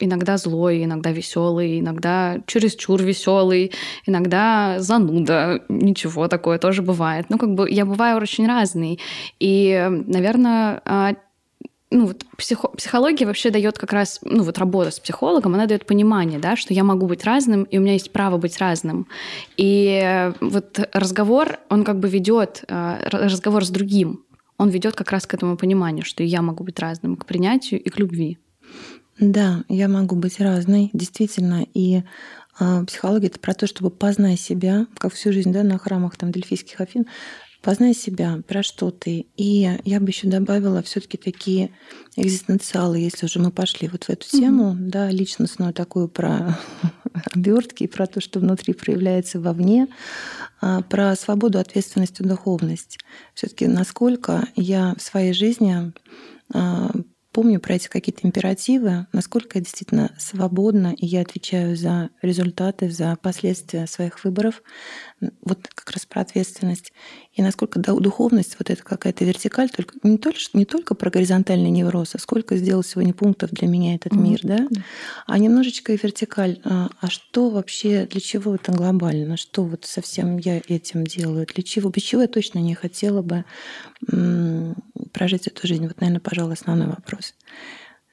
иногда злой, иногда веселый, иногда чересчур веселый, иногда зануда. Ничего такое тоже бывает. Ну, как бы я бываю очень разный. И, наверное, а, ну, вот психо психология вообще дает как раз, ну, вот работа с психологом, она дает понимание, да, что я могу быть разным, и у меня есть право быть разным. И вот разговор, он как бы ведет а, разговор с другим, он ведет как раз к этому пониманию, что я могу быть разным, к принятию и к любви. Да, я могу быть разной, действительно. И э, психология это про то, чтобы познать себя, как всю жизнь, да, на храмах там дельфийских Афин, познай себя, про что ты. И я бы еще добавила все-таки такие экзистенциалы, если уже мы пошли вот в эту тему, mm-hmm. да, личностную такую про обертки, про то, что внутри проявляется вовне, а, про свободу, ответственность и духовность. Все-таки насколько я в своей жизни а, помню про эти какие-то императивы, насколько я действительно свободна, и я отвечаю за результаты, за последствия своих выборов, вот как раз про ответственность, и насколько духовность, вот это какая-то вертикаль, только не только, не только про горизонтальный невроз, а сколько сделал сегодня пунктов для меня этот mm-hmm. мир, да, а немножечко и вертикаль. А, а что вообще, для чего это глобально? Что вот совсем я этим делаю? Для чего? Без чего я точно не хотела бы прожить эту жизнь? Вот, наверное, пожалуй, основной вопрос.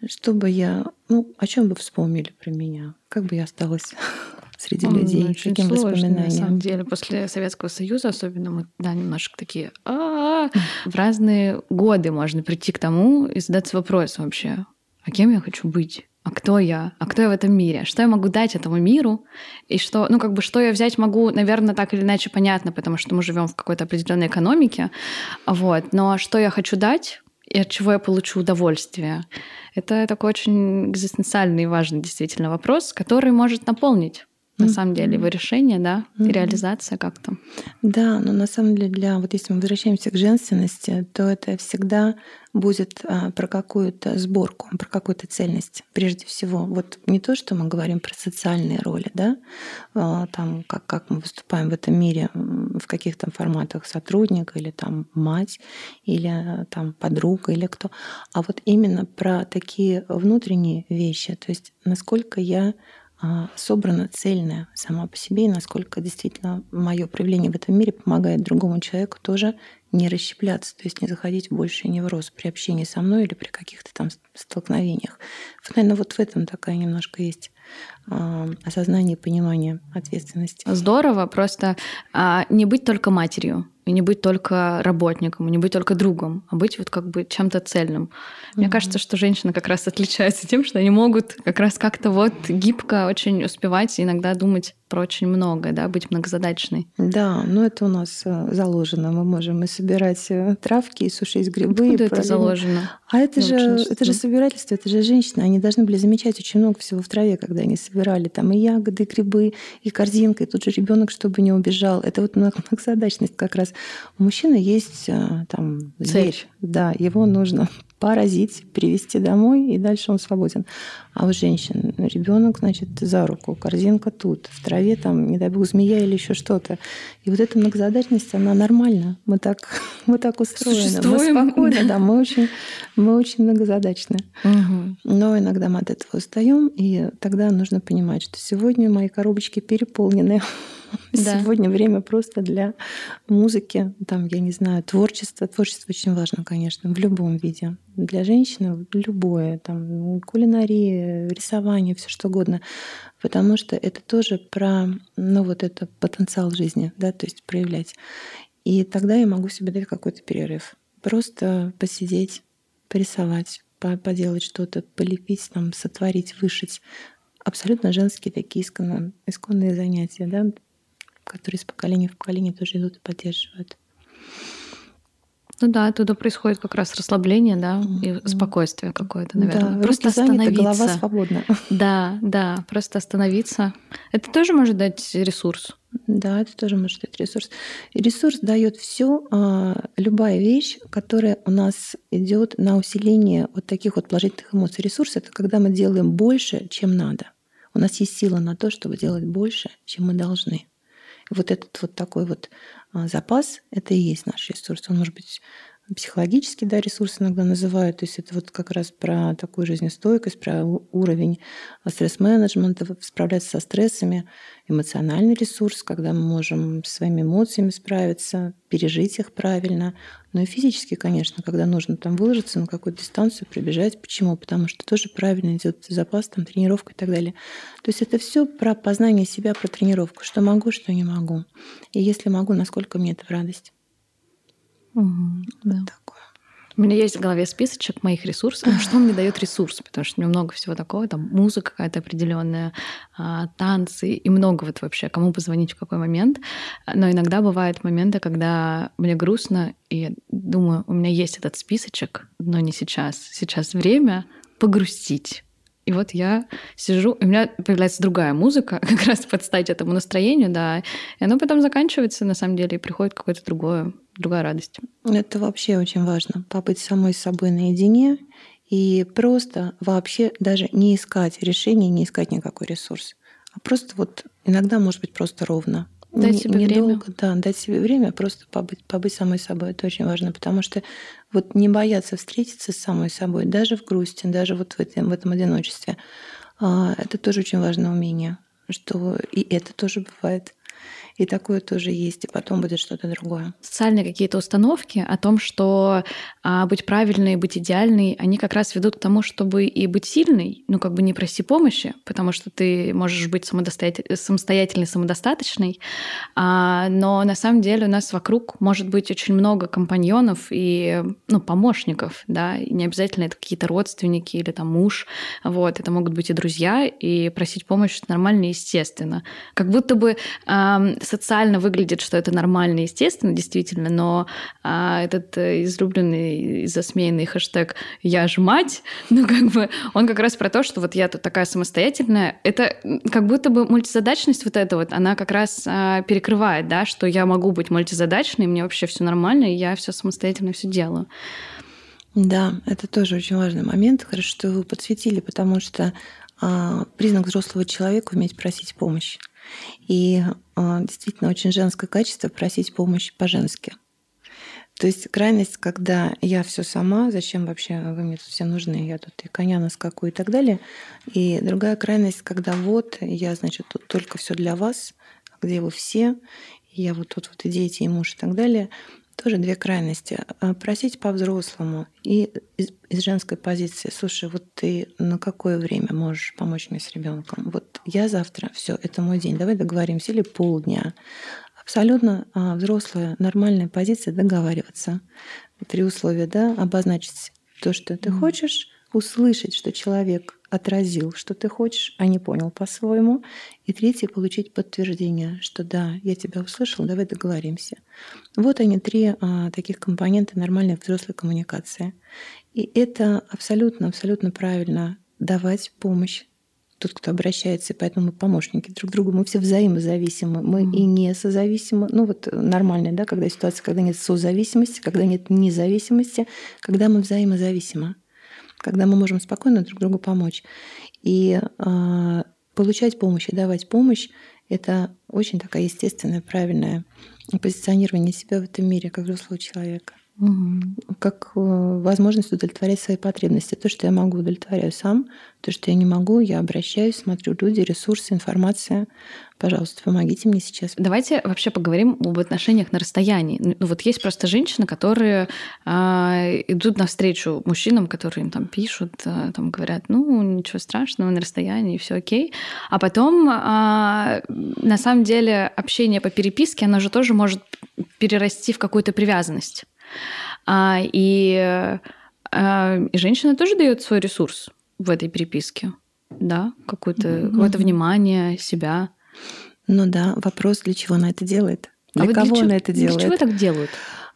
Чтобы я, ну, о чем бы вспомнили про меня? Как бы я осталась среди Он людей? Очень каким сложный, воспоминаниям? На самом деле, после Советского Союза особенно мы, да, немножко такие, а в разные годы можно прийти к тому и задаться вопросом вообще, а кем я хочу быть? а кто я, а кто я в этом мире, что я могу дать этому миру, и что, ну, как бы, что я взять могу, наверное, так или иначе понятно, потому что мы живем в какой-то определенной экономике, вот, но что я хочу дать, и от чего я получу удовольствие, это такой очень экзистенциальный и важный действительно вопрос, который может наполнить на mm-hmm. самом деле его решение, да, mm-hmm. реализация как-то. Да, но на самом деле для вот если мы возвращаемся к женственности, то это всегда будет а, про какую-то сборку, про какую-то цельность. Прежде всего, вот не то, что мы говорим про социальные роли, да, а, там как как мы выступаем в этом мире в каких-то форматах сотрудника или там мать или там подруга или кто, а вот именно про такие внутренние вещи, то есть насколько я а, собрана цельная сама по себе, и насколько действительно мое проявление в этом мире помогает другому человеку тоже не расщепляться, то есть не заходить в больший невроз при общении со мной или при каких-то там столкновениях. Наверное, вот в этом такая немножко есть э, осознание и понимание ответственности. Здорово, просто э, не быть только матерью, и не быть только работником, и не быть только другом, а быть вот как бы чем-то цельным. Mm-hmm. Мне кажется, что женщины как раз отличаются тем, что они могут как раз как-то вот гибко очень успевать иногда думать про очень многое, да, быть многозадачной. Да, но это у нас э, заложено. Мы можем и собирать э, травки, и сушить грибы. Откуда это заложено? А это же, это же собирательство, это же женщины. Они должны были замечать очень много всего в траве, когда они собирали там и ягоды, и грибы, и корзинка, и тут же ребенок, чтобы не убежал. Это вот многозадачность как раз. У мужчины есть э, там зверь, да, его нужно поразить, привести домой, и дальше он свободен. А у женщин ребенок, значит, за руку, корзинка тут, в траве там, не дай бог, змея или еще что-то. И вот эта многозадачность, она нормальна. Мы так, мы так устроены. Существуем. Мы спокойно, да, мы очень, мы очень многозадачны. Угу. Но иногда мы от этого устаем, и тогда нужно понимать, что сегодня мои коробочки переполнены. Да. Сегодня время просто для музыки, там, я не знаю, творчества. Творчество очень важно, конечно, в любом виде. Для женщины любое, там, кулинария, рисование, все что угодно. Потому что это тоже про, ну, вот это потенциал жизни, да, то есть проявлять. И тогда я могу себе дать какой-то перерыв. Просто посидеть, порисовать, поделать что-то, полепить, там, сотворить, вышить. Абсолютно женские такие исконно, исконные занятия, да, которые из поколения в поколение тоже идут и поддерживают. Ну да, оттуда происходит как раз расслабление, да, mm-hmm. и спокойствие какое-то, наверное. Да, просто остановиться. голова свободна. Да, да, просто остановиться. Это тоже может дать ресурс. Да, это тоже может дать ресурс. И ресурс дает все, а, любая вещь, которая у нас идет на усиление вот таких вот положительных эмоций. Ресурс это когда мы делаем больше, чем надо. У нас есть сила на то, чтобы делать больше, чем мы должны. Вот этот вот такой вот а, запас — это и есть наш ресурс. Он может быть психологический да, ресурс иногда называют. То есть это вот как раз про такую жизнестойкость, про уровень стресс-менеджмента, справляться со стрессами, эмоциональный ресурс, когда мы можем с своими эмоциями справиться, пережить их правильно. Ну и физически, конечно, когда нужно там выложиться на какую-то дистанцию, прибежать. Почему? Потому что тоже правильно идет запас, там, тренировка и так далее. То есть это все про познание себя, про тренировку. Что могу, что не могу. И если могу, насколько мне это в радость. Угу, да. такое. У меня есть в голове списочек моих ресурсов. Что мне дает ресурс? Потому что у меня много всего такого. Там музыка какая-то определенная, а, танцы и много вот вообще, кому позвонить в какой момент. Но иногда бывают моменты, когда мне грустно, и я думаю, у меня есть этот списочек, но не сейчас. Сейчас время погрустить. И вот я сижу, и у меня появляется другая музыка, как раз под стать этому настроению, да. И оно потом заканчивается, на самом деле, и приходит какое-то другое, другая радость. Это вообще очень важно. Побыть самой собой наедине и просто вообще даже не искать решений, не искать никакой ресурс. А просто вот иногда может быть просто ровно. Дать не, себе недолго, время. Да, дать себе время, просто побыть, побыть самой собой. Это очень важно, потому что вот не бояться встретиться с самой собой, даже в грусти, даже вот в этом, в этом одиночестве, а, это тоже очень важное умение, что и это тоже бывает. И такое тоже есть, и потом будет что-то другое. Социальные какие-то установки о том, что а, быть правильной, быть идеальной, они как раз ведут к тому, чтобы и быть сильной, ну как бы не проси помощи, потому что ты можешь быть самостоятельной, самодостаточной, а, но на самом деле у нас вокруг может быть очень много компаньонов и ну, помощников, да, и не обязательно это какие-то родственники или там муж, вот, это могут быть и друзья, и просить помощи нормально и естественно. Как будто бы социально выглядит, что это нормально, естественно, действительно, но а, этот э, излюбленный и засмеянный хэштег «я же мать», ну, как бы, он как раз про то, что вот я тут такая самостоятельная. Это как будто бы мультизадачность вот эта вот, она как раз а, перекрывает, да, что я могу быть мультизадачной, мне вообще все нормально, и я все самостоятельно все делаю. Да, это тоже очень важный момент. Хорошо, что вы подсветили, потому что а, признак взрослого человека уметь просить помощь. И действительно очень женское качество просить помощь по-женски. То есть крайность, когда я все сама, зачем вообще вы мне тут все нужны, я тут и коня наскаку и так далее. И другая крайность, когда вот я, значит, тут только все для вас, где вы все, я вот тут вот и дети, и муж и так далее тоже две крайности. А, просить по-взрослому и из, из женской позиции, слушай, вот ты на какое время можешь помочь мне с ребенком? Вот я завтра, все, это мой день, давай договоримся, или полдня. Абсолютно а, взрослая, нормальная позиция договариваться. Три условия, да, обозначить то, что ты mm. хочешь, услышать, что человек отразил, что ты хочешь, а не понял по-своему. И третье — получить подтверждение, что да, я тебя услышал, давай договоримся. Вот они, три а, таких компонента нормальной взрослой коммуникации. И это абсолютно, абсолютно правильно давать помощь тот, кто обращается, и поэтому мы помощники друг другу, мы все взаимозависимы, мы mm-hmm. и не созависимы. Ну вот нормально, да, когда ситуация, когда нет созависимости, когда нет независимости, когда мы взаимозависимы, когда мы можем спокойно друг другу помочь. И э, получать помощь и давать помощь — это очень такая естественная, правильная позиционирование себя в этом мире как взрослого человека. Как э, возможность удовлетворять свои потребности. То, что я могу, удовлетворяю сам. То, что я не могу, я обращаюсь, смотрю люди, ресурсы, информация. Пожалуйста, помогите мне сейчас. Давайте вообще поговорим об отношениях на расстоянии. Ну, вот есть просто женщины, которые а, идут навстречу мужчинам, которые им там пишут, а, там говорят, ну, ничего страшного, на расстоянии, все окей. А потом, а, на самом деле, общение по переписке, оно же тоже может перерасти в какую-то привязанность. А, и, а, и женщина тоже дает свой ресурс в этой переписке, да, какое-то mm-hmm. какое внимание себя. Ну да, вопрос, для чего она это делает? Для а кого для она это делает? Для чего так делают?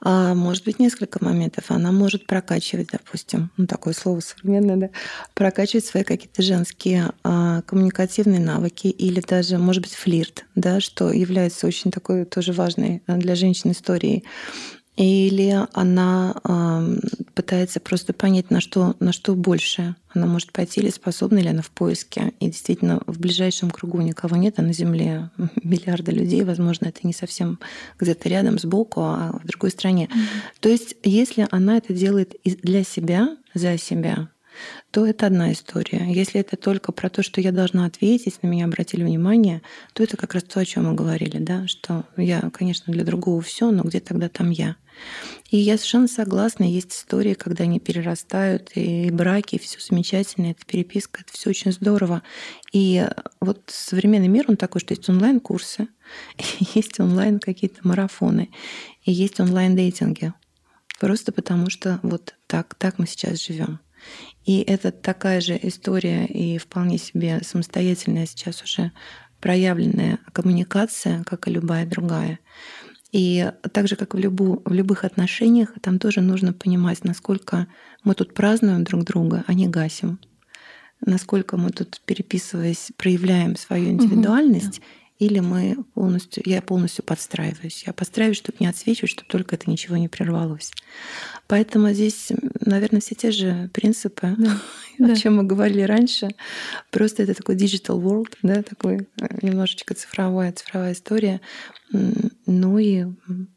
А, может быть, несколько моментов. Она может прокачивать, допустим, ну, такое слово современное, да, прокачивать свои какие-то женские а, коммуникативные навыки или даже, может быть, флирт, да, что является очень такой тоже важной для женщин историей. Или она э, пытается просто понять, на что, на что больше она может пойти, или способна ли она в поиске. И действительно, в ближайшем кругу никого нет, а на Земле миллиарды людей. Возможно, это не совсем где-то рядом, сбоку, а в другой стране. Mm-hmm. То есть, если она это делает для себя, за себя, то это одна история. Если это только про то, что я должна ответить, на меня обратили внимание, то это как раз то, о чем мы говорили, да, что я, конечно, для другого все, но где тогда там я? И я совершенно согласна, есть истории, когда они перерастают, и браки, и все замечательно, это переписка, это все очень здорово. И вот современный мир, он такой, что есть онлайн-курсы, есть онлайн какие-то марафоны, и есть онлайн-дейтинги. Просто потому что вот так, так мы сейчас живем. И это такая же история и вполне себе самостоятельная сейчас уже проявленная коммуникация, как и любая другая. И так же, как в, любу, в любых отношениях, там тоже нужно понимать, насколько мы тут празднуем друг друга, а не гасим. Насколько мы тут, переписываясь, проявляем свою индивидуальность, угу, или мы полностью, я полностью подстраиваюсь. Я подстраиваюсь, чтобы не отсвечивать, чтобы только это ничего не прервалось. Поэтому здесь, наверное, все те же принципы, да, о да. чем мы говорили раньше. Просто это такой digital world, да, такой э, немножечко цифровая, цифровая история. Ну и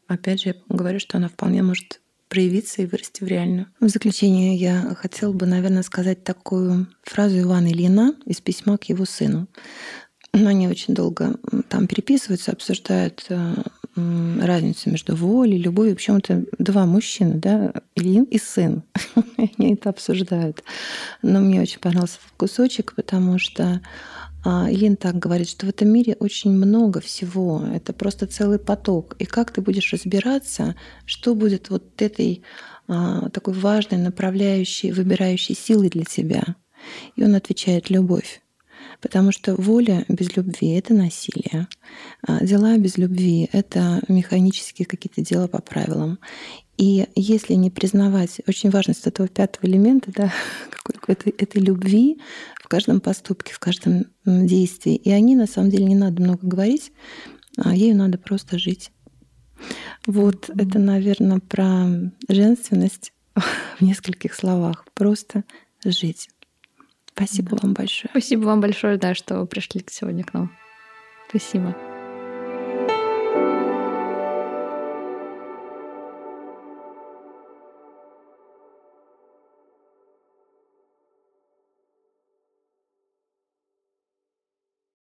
опять же, я говорю, что она вполне может проявиться и вырасти в реальную. В заключение я хотела бы, наверное, сказать такую фразу Ивана Ильина из письма к его сыну. Они очень долго там переписываются, обсуждают э, разницу между волей, любовью. Причем это два мужчины, да, Ильин и сын. Они это обсуждают. Но мне очень понравился кусочек, потому что а, Ильин так говорит, что в этом мире очень много всего. Это просто целый поток. И как ты будешь разбираться, что будет вот этой а, такой важной, направляющей, выбирающей силой для тебя? И он отвечает «любовь». Потому что воля без любви — это насилие. А дела без любви — это механические какие-то дела по правилам. И если не признавать очень важность этого пятого элемента, да, какой-то этой любви в каждом поступке, в каждом действии, и о ней на самом деле не надо много говорить, а ею надо просто жить. Вот mm-hmm. это, наверное, про женственность в нескольких словах. Просто жить. Спасибо да. вам большое. Спасибо вам большое, да, что вы пришли сегодня к нам. Спасибо.